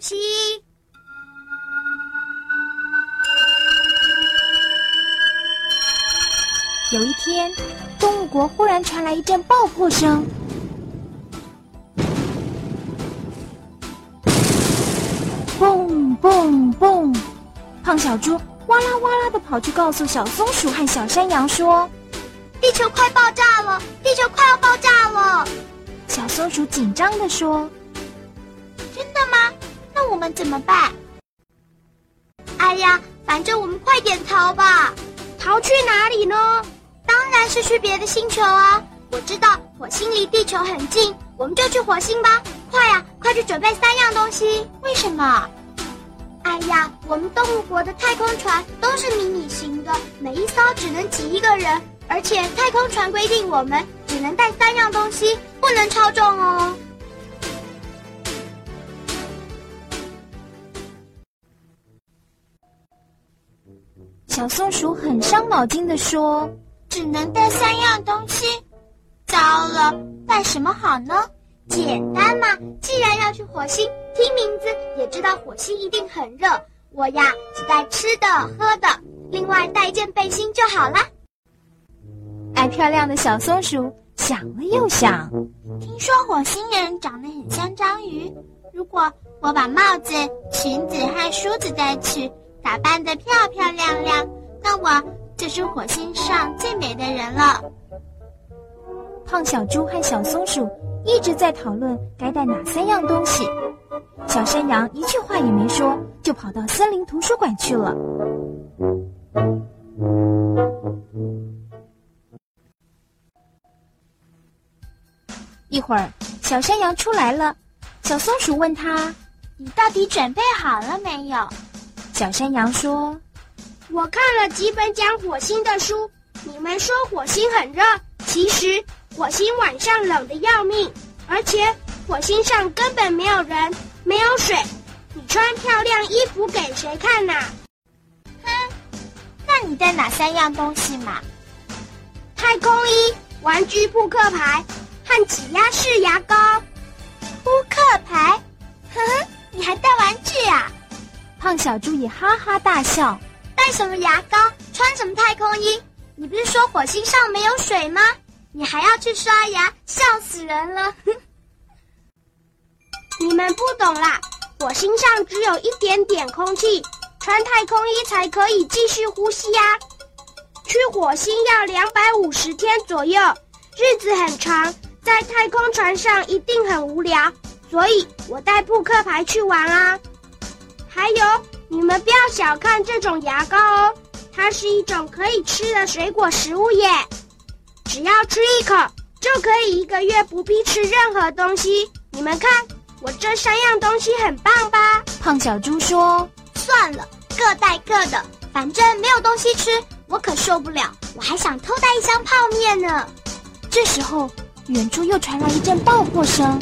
西。有一天，动物国忽然传来一阵爆破声。蹦蹦，胖小猪哇啦哇啦的跑去告诉小松鼠和小山羊说：“地球快爆炸了！地球快要爆炸了！”小松鼠紧张的说：“真的吗？那我们怎么办？”哎呀，反正我们快点逃吧！逃去哪里呢？当然是去别的星球啊！我知道火星离地球很近，我们就去火星吧！快呀，快去准备三样东西！为什么？哎呀，我们动物国的太空船都是迷你型的，每一艘只能挤一个人，而且太空船规定我们只能带三样东西，不能超重哦。小松鼠很伤脑筋的说：“只能带三样东西，糟了，带什么好呢？简单嘛，既然要去火星。”听名字也知道火星一定很热，我呀只带吃的喝的，另外带一件背心就好了。爱漂亮的小松鼠想了又想，听说火星人长得很像章鱼，如果我把帽子、裙子和梳子带去，打扮得漂漂亮亮，那我就是火星上最美的人了。胖小猪和小松鼠一直在讨论该带哪三样东西。小山羊一句话也没说，就跑到森林图书馆去了。一会儿，小山羊出来了，小松鼠问他：“你到底准备好了没有？”小山羊说：“我看了几本讲火星的书，你们说火星很热，其实火星晚上冷的要命，而且火星上根本没有人。”没有水，你穿漂亮衣服给谁看呐？哼，那你带哪三样东西嘛？太空衣、玩具扑克牌和挤压式牙膏。扑克牌？胖小猪也哈哈大笑。带什么牙膏？穿什么太空衣？你不是说火星上没有水吗？你还要去刷牙，笑死人了！哼。你们不懂啦，火星上只有一点点空气，穿太空衣才可以继续呼吸呀。去火星要两百五十天左右，日子很长，在太空船上一定很无聊，所以我带扑克牌去玩啊。还有，你们不要小看这种牙膏哦，它是一种可以吃的水果食物耶，只要吃一口就可以一个月不必吃任何东西。你们看。我这三样东西很棒吧？胖小猪说：“算了，各带各的，反正没有东西吃，我可受不了。我还想偷带一箱泡面呢。”这时候，远处又传来一阵爆破声，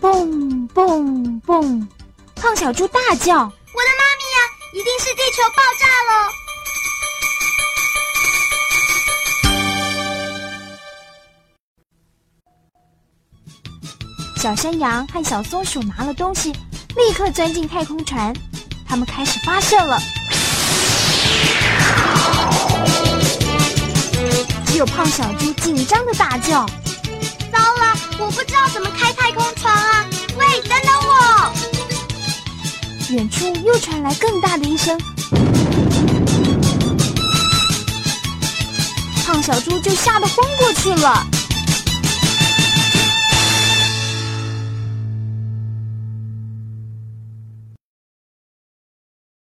嘣嘣嘣！胖小猪大叫：“我的妈咪呀！一定是地球爆炸了！”小山羊和小松鼠拿了东西，立刻钻进太空船。他们开始发射了。只有胖小猪紧张的大叫：“糟了，我不知道怎么开太空船远处又传来更大的一声，胖小猪就吓得昏过去了。